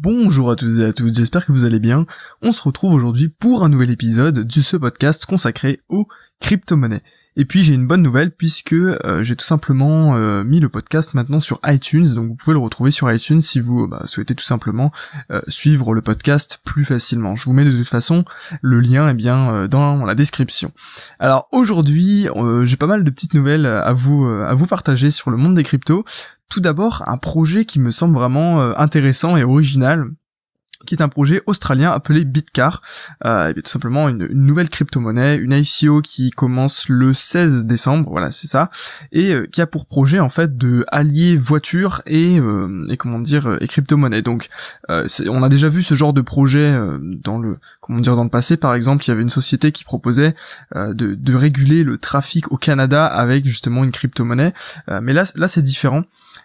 Bonjour à tous et à toutes, j'espère que vous allez bien. On se retrouve aujourd'hui pour un nouvel épisode de ce podcast consacré aux crypto-monnaies. Et puis j'ai une bonne nouvelle puisque euh, j'ai tout simplement euh, mis le podcast maintenant sur iTunes, donc vous pouvez le retrouver sur iTunes si vous bah, souhaitez tout simplement euh, suivre le podcast plus facilement. Je vous mets de toute façon le lien eh bien dans la description. Alors aujourd'hui j'ai pas mal de petites nouvelles à vous à vous partager sur le monde des cryptos. Tout d'abord un projet qui me semble vraiment intéressant et original qui est un projet australien appelé Bitcar, euh, tout simplement une, nouvelle crypto-monnaie, une ICO qui commence le 16 décembre, voilà c'est ça, et euh, qui a pour projet en fait de allier voiture et, euh, et comment dire et crypto-monnaie. Donc euh, on a déjà vu ce genre de projet dans le comment dire dans le passé par exemple, il y avait une société qui proposait de, de réguler le trafic au Canada avec justement une crypto-monnaie, mais là là c'est différent.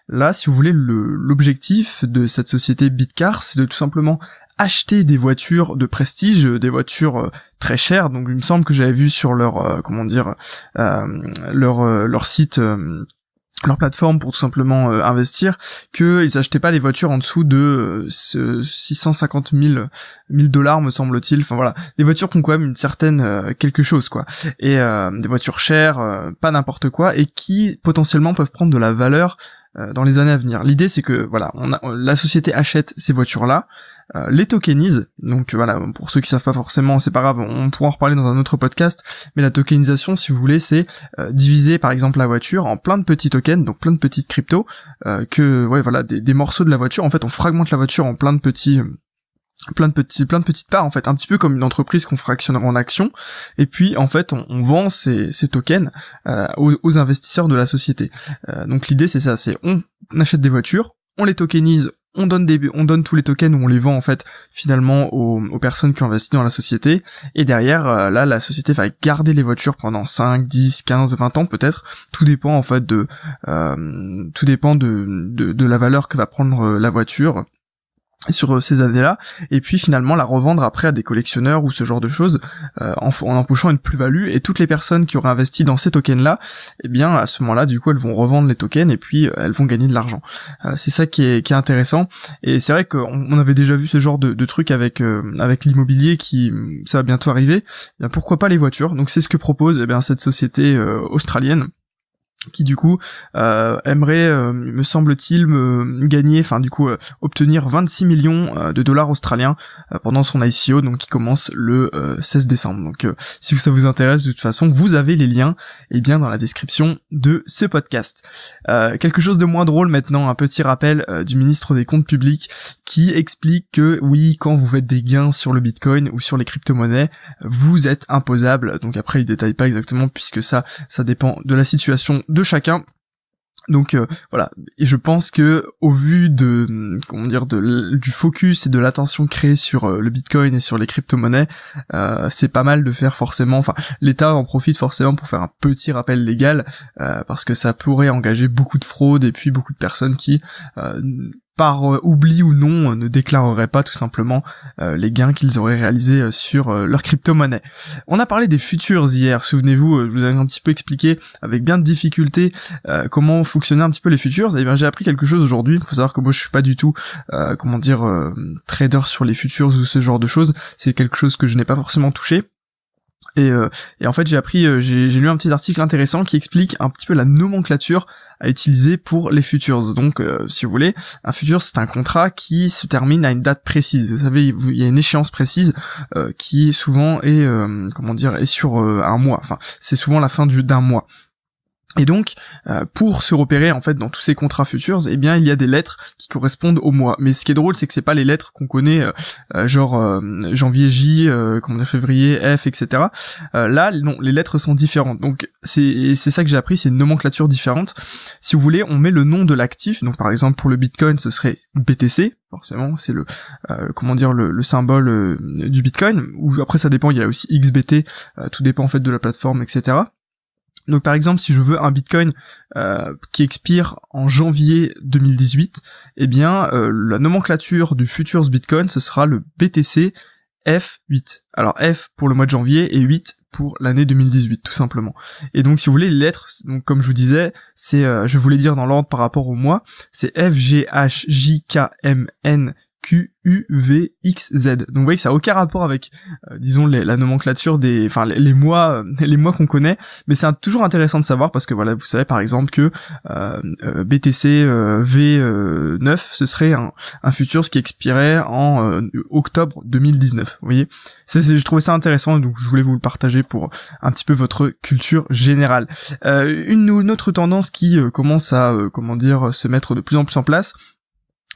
Là, si vous voulez, l'objectif de cette société Bitcar, c'est de tout simplement acheter des voitures de prestige, des voitures euh, très chères. Donc, il me semble que j'avais vu sur leur, euh, comment dire, euh, leur leur site leur plateforme pour tout simplement investir qu'ils achetaient pas les voitures en dessous de 650 000 dollars me semble-t-il. Enfin voilà. Des voitures qui ont quand même une certaine quelque chose quoi. Et des voitures chères pas n'importe quoi et qui potentiellement peuvent prendre de la valeur euh, dans les années à venir. L'idée c'est que voilà, la société achète ces voitures-là, euh, les tokenise. Donc voilà, pour ceux qui savent pas forcément, c'est pas grave, on pourra en reparler dans un autre podcast. Mais la tokenisation, si vous voulez, c'est euh, diviser par exemple la voiture en plein de petits tokens, donc plein de petites cryptos, que ouais voilà des, des, morceaux de la voiture. En fait, on fragmente la voiture en plein de petits plein de petits plein de petites parts en fait. Un petit peu comme une entreprise qu'on fractionnera en actions. Et puis en fait on, vend ces, tokens euh, aux, investisseurs de la société. Euh, donc l'idée c'est ça. C'est on achète des voitures on les tokenise on donne des on donne tous les tokens ou on les vend en fait finalement aux, personnes qui ont investi dans la société. Et derrière euh, là la société va garder les voitures pendant 5, 10, 15, 20 ans peut-être. Tout dépend en fait de tout dépend de, de la valeur que va prendre la voiture sur euh, ces années-là, et puis finalement la revendre après à des collectionneurs ou ce genre de choses euh, en, en empochant une plus-value et toutes les personnes qui auraient investi dans ces tokens-là, eh bien à ce moment-là du coup elles vont revendre les tokens et puis euh, elles vont gagner de l'argent. c'est ça qui est, qui est intéressant et c'est vrai qu'on on avait déjà vu ce genre de, de truc avec avec l'immobilier qui ça va bientôt arriver. Eh pourquoi pas les voitures? Donc c'est ce que propose eh bien cette société australienne qui du coup euh, aimerait, euh, me semble-t-il, me gagner, enfin du coup euh, obtenir 26 millions euh, de dollars australiens pendant son ICO, donc qui commence le 16 décembre. Donc si ça vous intéresse de toute façon, vous avez les liens et eh bien dans la description de ce podcast. quelque chose de moins drôle maintenant, un petit rappel du ministre des Comptes Publics qui explique que oui, quand vous faites des gains sur le Bitcoin ou sur les crypto-monnaies, vous êtes imposable. Donc après il détaille pas exactement puisque ça, ça dépend de la situation de chacun. Donc euh, voilà, et je pense que au vu de comment dire du focus et de l'attention créée sur euh, le Bitcoin et sur les crypto-monnaies, euh, c'est pas mal de faire forcément enfin l'État en profite forcément pour faire un petit rappel légal parce que ça pourrait engager beaucoup de fraude et puis beaucoup de personnes qui par euh, oubli ou non, euh, ne déclareraient pas tout simplement euh, les gains qu'ils auraient réalisés sur leur crypto-monnaie. On a parlé des futurs hier, souvenez-vous, je vous avais un petit peu expliqué avec bien de difficultés comment fonctionnaient un petit peu les futurs, et eh bien j'ai appris quelque chose aujourd'hui, il faut savoir que moi je suis pas du tout, comment dire, trader sur les futurs ou ce genre de choses, c'est quelque chose que je n'ai pas forcément touché, et, euh, et, en fait, j'ai appris, euh, j'ai lu un petit article intéressant qui explique un petit peu la nomenclature à utiliser pour les futures. Donc, euh, si vous voulez, un futur, c'est un contrat qui se termine à une date précise. Vous savez, il y a une échéance précise qui souvent est, comment dire, est sur un mois. Enfin, c'est souvent la fin d'un mois. Et donc, euh, pour se repérer en fait dans tous ces contrats futurs, eh bien il y a des lettres qui correspondent au mois. Mais ce qui est drôle, c'est que c'est pas les lettres qu'on connaît, euh, euh, genre janvier J, comment dire février F, etc. là, non, les lettres sont différentes. Donc c'est c'est ça que j'ai appris, c'est une nomenclature différente. Si vous voulez, on met le nom de l'actif. Donc par exemple pour le Bitcoin, ce serait BTC. Forcément, c'est le comment dire le, le symbole du Bitcoin. Ou après ça dépend, il y a aussi XBT. tout dépend en fait de la plateforme, etc. Donc par exemple, si je veux un Bitcoin euh, qui expire en janvier 2018, eh bien euh, la nomenclature du Futures Bitcoin, ce sera le BTC F8. Alors F pour le mois de janvier et 8 pour l'année 2018 tout simplement. Et donc si vous voulez les lettres, donc comme je vous disais, c'est euh, je voulais dire dans l'ordre par rapport au mois, c'est F G H J K M N QUVXZ. Donc vous voyez que ça n'a aucun rapport avec, euh, disons, la nomenclature des, enfin les, mois, euh, les mois qu'on connaît, mais c'est toujours intéressant de savoir parce que voilà, vous savez par exemple que euh, BTC V9 ce serait un, un futur ce qui expirait en octobre 2019. Vous voyez, je trouvais ça intéressant donc je voulais vous le partager pour un petit peu votre culture générale. une, une autre tendance qui commence à, comment dire, se mettre de plus en plus en place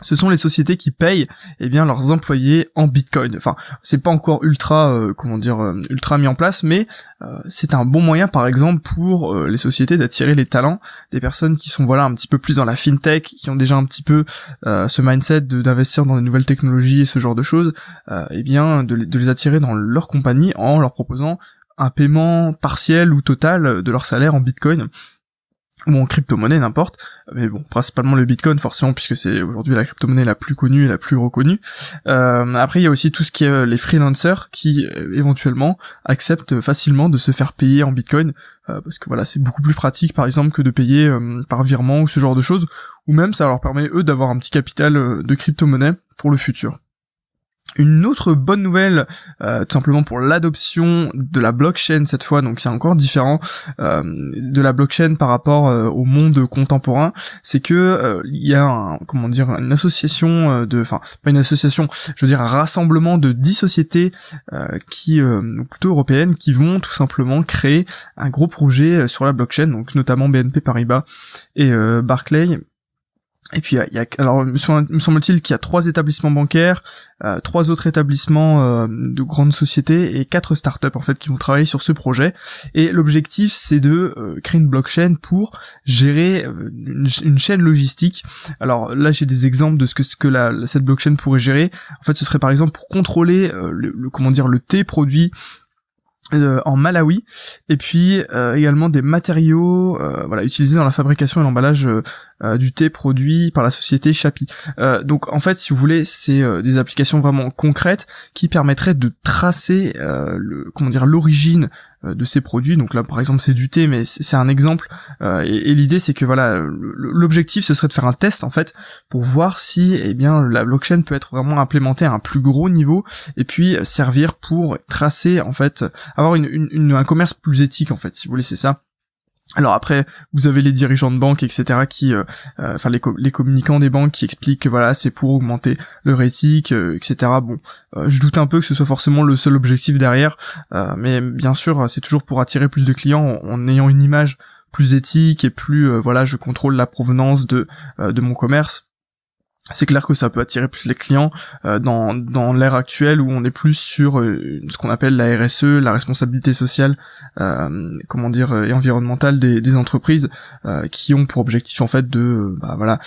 ce sont les sociétés qui payent eh bien leurs employés en Bitcoin. Enfin, c'est pas encore ultra euh, comment dire euh, ultra mis en place, mais euh, c'est un bon moyen par exemple pour les sociétés d'attirer les talents des personnes qui sont voilà un petit peu plus dans la fintech, qui ont déjà un petit peu ce mindset d'investir dans des nouvelles technologies et ce genre de choses, eh bien de les attirer dans leur compagnie en leur proposant un paiement partiel ou total de leur salaire en Bitcoin ou en crypto-monnaie, n'importe. Mais bon, principalement le Bitcoin, forcément, puisque c'est aujourd'hui la crypto-monnaie la plus connue et la plus reconnue. Euh, après, il y a aussi tout ce qui est euh, les freelancers qui, euh, éventuellement, acceptent facilement de se faire payer en Bitcoin, parce que voilà, c'est beaucoup plus pratique, par exemple, que de payer par virement ou ce genre de choses, ou même ça leur permet, eux, d'avoir un petit capital de crypto-monnaie pour le futur. Une autre bonne nouvelle, euh, tout simplement pour l'adoption de la blockchain cette fois, donc c'est encore différent euh, de la blockchain par rapport euh, au monde contemporain, c'est que il y a un, comment dire une association de, enfin pas une association, je veux dire un rassemblement de dix sociétés qui plutôt européennes qui vont tout simplement créer un gros projet sur la blockchain, donc notamment BNP Paribas et Barclay et puis il y a, alors me semble-t-il qu'il y a trois établissements bancaires, euh, trois autres établissements euh, de grandes sociétés et quatre startups en fait qui vont travailler sur ce projet. Et l'objectif c'est de euh, créer une blockchain pour gérer une, chaîne logistique. Alors là j'ai des exemples de ce que ce que la, cette blockchain pourrait gérer. En fait ce serait par exemple pour contrôler le, le comment dire le thé produit euh, en Malawi et puis euh, également des matériaux euh, utilisés dans la fabrication et l'emballage du thé produit par la société Chapi. donc en fait si vous voulez c'est des applications vraiment concrètes qui permettraient de tracer le comment dire l'origine euh, de ces produits. Donc là, par exemple, c'est du thé, mais c'est un exemple. Euh, et, l'idée, c'est que voilà, l'objectif, ce serait de faire un test en fait pour voir si, eh bien, la blockchain peut être vraiment implémentée à un plus gros niveau et puis servir pour tracer en fait, avoir une, un commerce plus éthique en fait, si vous voulez, c'est ça. Alors après, vous avez les dirigeants de banques, etc., qui, euh, euh, enfin les, les, communicants des banques qui expliquent que voilà, c'est pour augmenter leur éthique, euh, etc. Bon, je doute un peu que ce soit forcément le seul objectif derrière, mais bien sûr, c'est toujours pour attirer plus de clients en, ayant une image plus éthique et plus, voilà, je contrôle la provenance de de mon commerce c'est clair que ça peut attirer plus les clients euh, dans, dans l'ère actuelle où on est plus sur euh, ce qu'on appelle la RSE, la responsabilité sociale, euh, comment dire, et environnementale des, des entreprises qui ont pour objectif en fait de, bah voilà,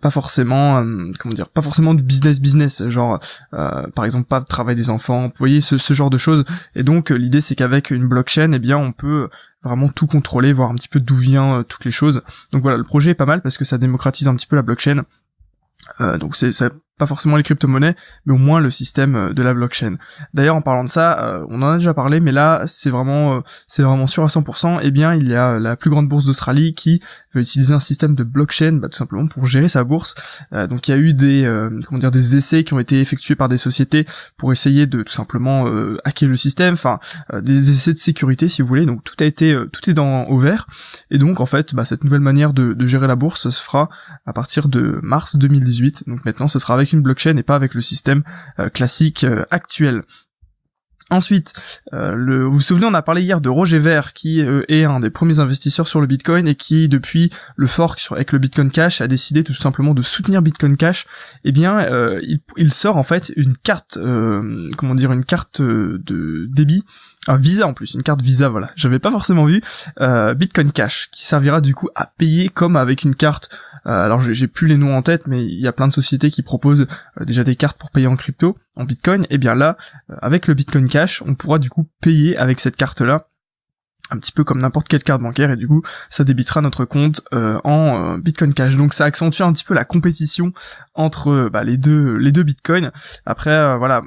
pas forcément, comment dire, pas forcément du business business, genre par exemple pas de travail des enfants, vous voyez ce, ce genre de choses. Et donc l'idée c'est qu'avec une blockchain, eh bien on peut vraiment tout contrôler, voir un petit peu d'où vient toutes les choses. Donc voilà, le projet est pas mal parce que ça démocratise un petit peu la blockchain euh, donc c'est pas forcément les crypto-monnaies, mais au moins le système euh, de la blockchain. D'ailleurs, en parlant de ça, euh, on en a déjà parlé, mais là, c'est vraiment, euh, c'est vraiment sûr à 100%. Eh bien, il y a la plus grande bourse d'Australie qui va utiliser un système de blockchain, bah, tout simplement pour gérer sa bourse. donc, il y a eu des, comment dire, des essais qui ont été effectués par des sociétés pour essayer de tout simplement hacker le système, enfin, des essais de sécurité, si vous voulez. Donc, tout a été, tout est dans au vert. Et donc, en fait, bah, cette nouvelle manière de, de gérer la bourse se fera à partir de mars 2018. Donc, maintenant, ce sera avec blockchain et pas avec le système euh, classique euh, actuel. Ensuite, euh, le, vous vous souvenez, on a parlé hier de Roger Ver, qui est un des premiers investisseurs sur le Bitcoin et qui, depuis le fork avec le Bitcoin Cash, a décidé tout simplement de soutenir Bitcoin Cash. Eh bien, il, sort en fait une carte, comment dire, une carte de débit, un Visa en plus, une carte Visa, voilà. J'avais pas forcément vu Bitcoin Cash, qui servira du coup à payer comme avec une carte alors j'ai plus les noms en tête, mais il y a plein de sociétés qui proposent euh, déjà des cartes pour payer en crypto, en Bitcoin. Et bien là, euh, avec le Bitcoin Cash, on pourra du coup payer avec cette carte-là un petit peu comme n'importe quelle carte bancaire et du coup ça débitera notre compte en Bitcoin Cash. Donc ça accentue un petit peu la compétition entre bah, les deux les deux Bitcoins. Après voilà,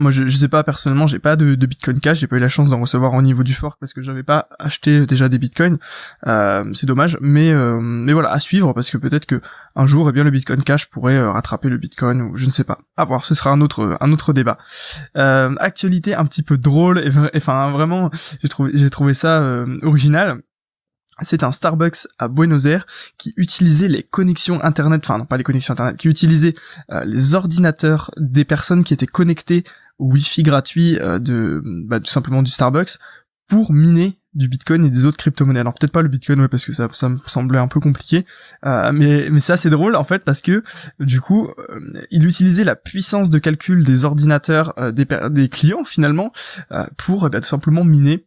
moi je, je sais pas personnellement j'ai pas de, de, Bitcoin Cash. J'ai pas eu la chance d'en recevoir au niveau du fork parce que j'avais pas acheté déjà des Bitcoins. Euh, c'est dommage. Mais euh, mais voilà à suivre parce que peut-être que un jour eh bien le Bitcoin Cash pourrait euh, rattraper le Bitcoin ou je ne sais pas. À voir. Ce sera un autre un autre débat. Euh, actualité un petit peu drôle et enfin vraiment j'ai trouvé j'ai trouvé ça original. C'est un Starbucks à Buenos Aires qui utilisait les connexions internet, enfin non pas les connexions internet, qui utilisait les ordinateurs des personnes qui étaient connectées Wi-Fi gratuit euh, de bah, tout simplement du Starbucks pour miner du Bitcoin et des autres crypto-monnaies. Alors peut-être pas le Bitcoin, ouais, parce que ça, ça me semblait un peu compliqué, euh, mais mais ça c'est drôle en fait parce que du coup euh, il utilisait la puissance de calcul des ordinateurs des, des clients finalement pour bah, tout simplement miner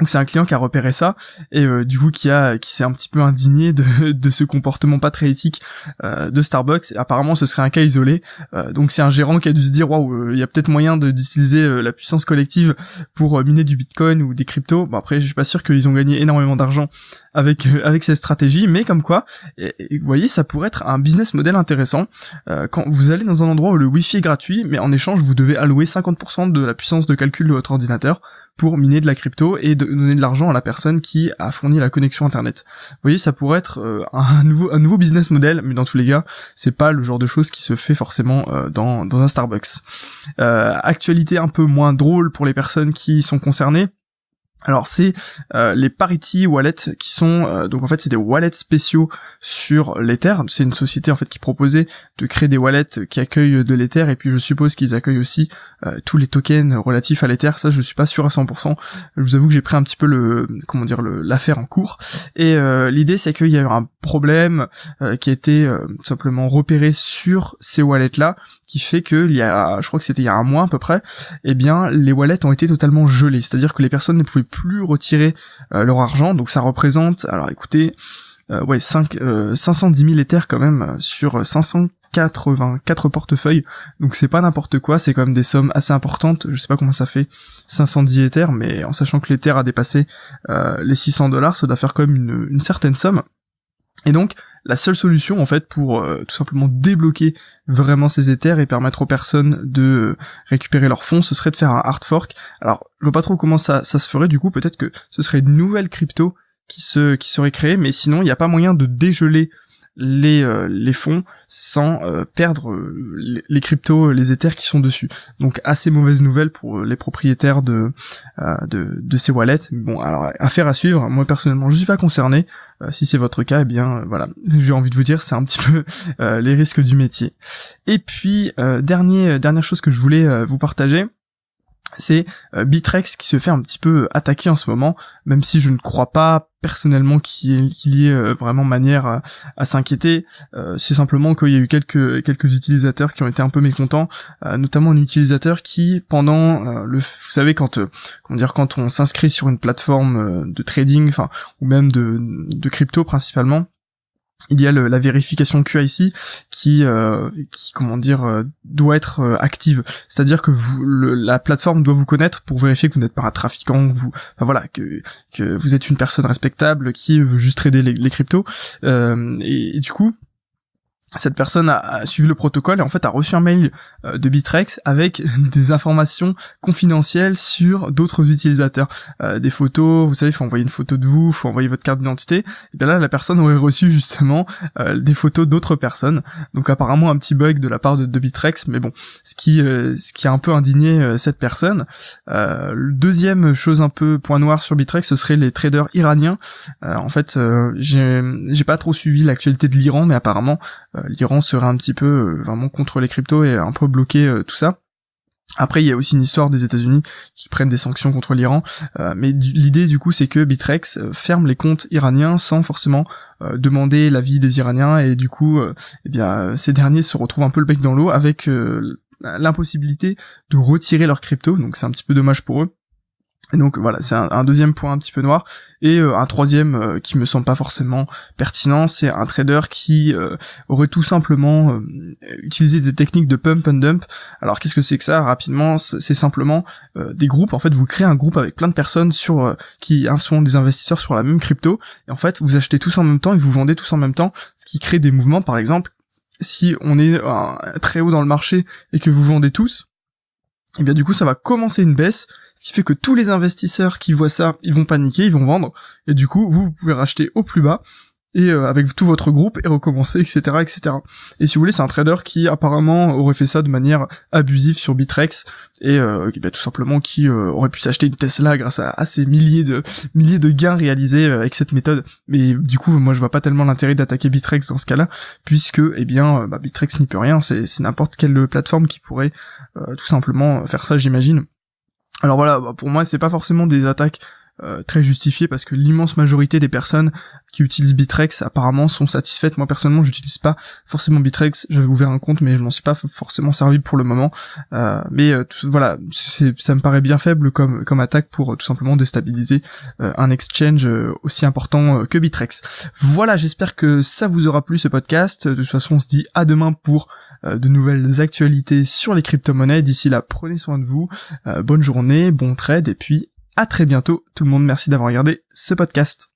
donc c'est un client qui a repéré ça et euh, du coup qui a qui s'est un petit peu indigné de, de ce comportement pas très éthique euh, de Starbucks. apparemment ce serait un cas isolé. Euh, donc c'est un gérant qui a dû se dire waouh il y a peut-être moyen d'utiliser la puissance collective pour miner du Bitcoin ou des cryptos. Bon après je suis pas sûr qu'ils ont gagné énormément d'argent avec avec cette stratégie, mais comme quoi vous voyez ça pourrait être un business model intéressant quand vous allez dans un endroit où le Wi-Fi est gratuit, mais en échange vous devez allouer 50% de la puissance de calcul de votre ordinateur pour miner de la crypto et de donner de l'argent à la personne qui a fourni la connexion internet. Vous voyez, ça pourrait être euh, un nouveau business model, mais dans tous les cas, c'est pas le genre de choses qui se fait forcément euh, dans dans un Starbucks. Euh, actualité un peu moins drôle pour les personnes qui sont concernées alors c'est euh, les Parity Wallets qui sont euh, donc en fait c'est des wallets spéciaux sur l'Ether. C'est une société en fait qui proposait de créer des wallets qui accueillent de l'Ether et puis je suppose qu'ils accueillent aussi euh, tous les tokens relatifs à l'Ether. Ça je suis pas sûr à 100%. Je vous avoue que j'ai pris un petit peu le comment dire l'affaire en cours et l'idée c'est qu'il y a eu un problème qui a été simplement repéré sur ces wallets là qui fait que il y a je crois que c'était il y a un mois à peu près, eh bien les wallets ont été totalement gelés. C'est-à-dire que les personnes ne pouvaient plus retirer euh, leur argent, donc ça représente, alors écoutez, euh, ouais, 5, 510 000 Ethers quand même sur 584 portefeuilles, donc c'est pas n'importe quoi, c'est quand même des sommes assez importantes, je sais pas comment ça fait 510 Ethers, mais en sachant que l'Ether a dépassé euh, les 600 dollars, ça doit faire quand même une certaine somme. Et donc, la seule solution en fait pour euh, tout simplement débloquer vraiment ces Ethers et permettre aux personnes de récupérer leurs fonds, ce serait de faire un hard fork. Alors, je vois pas trop comment ça, ça se ferait du coup, peut-être que ce serait une nouvelle crypto qui se qui serait créée, mais sinon il n'y a pas moyen de dégeler les euh, les fonds sans euh, perdre euh, les, cryptos, les Ethers qui sont dessus. Donc assez mauvaise nouvelle pour les propriétaires de de, de ces wallets. Bon, alors affaire à suivre. Moi personnellement, je suis pas concerné. si c'est votre cas, eh bien voilà, j'ai envie de vous dire, c'est un petit peu les risques du métier. Et puis dernier dernière chose que je voulais vous partager c'est euh, Bitrex qui se fait un petit peu attaquer en ce moment, même si je ne crois pas personnellement qu'il y ait euh, vraiment manière à, s'inquiéter. Euh, c'est simplement qu'il y a eu quelques quelques utilisateurs qui ont été un peu mécontents, notamment un utilisateur qui pendant le, vous savez quand comment dire quand on s'inscrit sur une plateforme de trading, enfin ou même de de crypto principalement il y a la vérification QIC qui, euh, qui comment dire, euh, doit être euh, active. C'est-à-dire que la plateforme doit vous connaître pour vérifier que vous n'êtes pas un trafiquant, que vous, enfin voilà, que, que vous êtes une personne respectable qui veut juste trader les, les cryptos. et, du coup, cette personne a, suivi le protocole et en fait a reçu un mail euh, de Bitrex avec des informations confidentielles sur d'autres utilisateurs, euh, des photos, vous savez, faut envoyer une photo de vous, faut envoyer votre carte d'identité. Et bien là, la personne aurait reçu justement euh, des photos d'autres personnes. Donc apparemment un petit bug de la part de, de Bitrex, mais bon, ce qui ce qui a un peu indigné cette personne. deuxième chose un peu point noir sur Bitrex, ce serait les traders iraniens. en fait, j'ai j'ai pas trop suivi l'actualité de l'Iran, mais apparemment euh, l'Iran serait un petit peu euh, vraiment contre les cryptos et un peu bloqué euh, tout ça. Après, il y a aussi une histoire des États-Unis qui prennent des sanctions contre l'Iran, mais l'idée du coup, c'est que Bitrex ferme les comptes iraniens sans forcément demander l'avis des Iraniens, et du coup, eh bien, ces derniers se retrouvent un peu le bec dans l'eau avec l'impossibilité de retirer leurs cryptos, donc c'est un petit peu dommage pour eux. Et donc voilà, c'est un, deuxième point un petit peu noir. Et euh, un troisième euh, qui me semble pas forcément pertinent, c'est un trader qui euh, aurait tout simplement utilisé des techniques de pump and dump. Alors qu'est-ce que c'est que ça? Rapidement, c'est simplement des groupes. En fait, vous créez un groupe avec plein de personnes sur qui sont des investisseurs sur la même crypto. Et en fait, vous achetez tous en même temps et vous vendez tous en même temps, ce qui crée des mouvements. Par exemple, si on est très haut dans le marché et que vous vendez tous, et bien du coup ça va commencer une baisse, ce qui fait que tous les investisseurs qui voient ça, ils vont paniquer, ils vont vendre, et du coup vous, vous pouvez racheter au plus bas, et euh, avec tout votre groupe et recommencer, etc., etc. Et si vous voulez, c'est un trader qui apparemment aurait fait ça de manière abusive sur Bitrex et euh, bah, tout simplement qui euh, aurait pu s'acheter une Tesla grâce à, ces milliers de milliers de gains réalisés euh, avec cette méthode. Mais du coup, moi, je vois pas tellement l'intérêt d'attaquer Bitrex dans ce cas-là, puisque eh bien, bah, Bitrex n'y peut rien. C'est n'importe quelle plateforme qui pourrait tout simplement faire ça, j'imagine. Alors voilà, bah, pour moi, c'est pas forcément des attaques euh, très justifié parce que l'immense majorité des personnes qui utilisent Bitrex apparemment sont satisfaites. Moi personnellement, j'utilise pas forcément Bitrex. J'avais ouvert un compte, mais je m'en suis pas forcément servi pour le moment. Euh, mais euh, voilà, ça me paraît bien faible comme comme attaque pour tout simplement déstabiliser un exchange aussi important que Bitrex. Voilà, j'espère que ça vous aura plu ce podcast. De toute façon, on se dit à demain pour de nouvelles actualités sur les crypto-monnaies. D'ici là, prenez soin de vous. bonne journée, bon trade et puis à très bientôt tout le monde, merci d'avoir regardé ce podcast.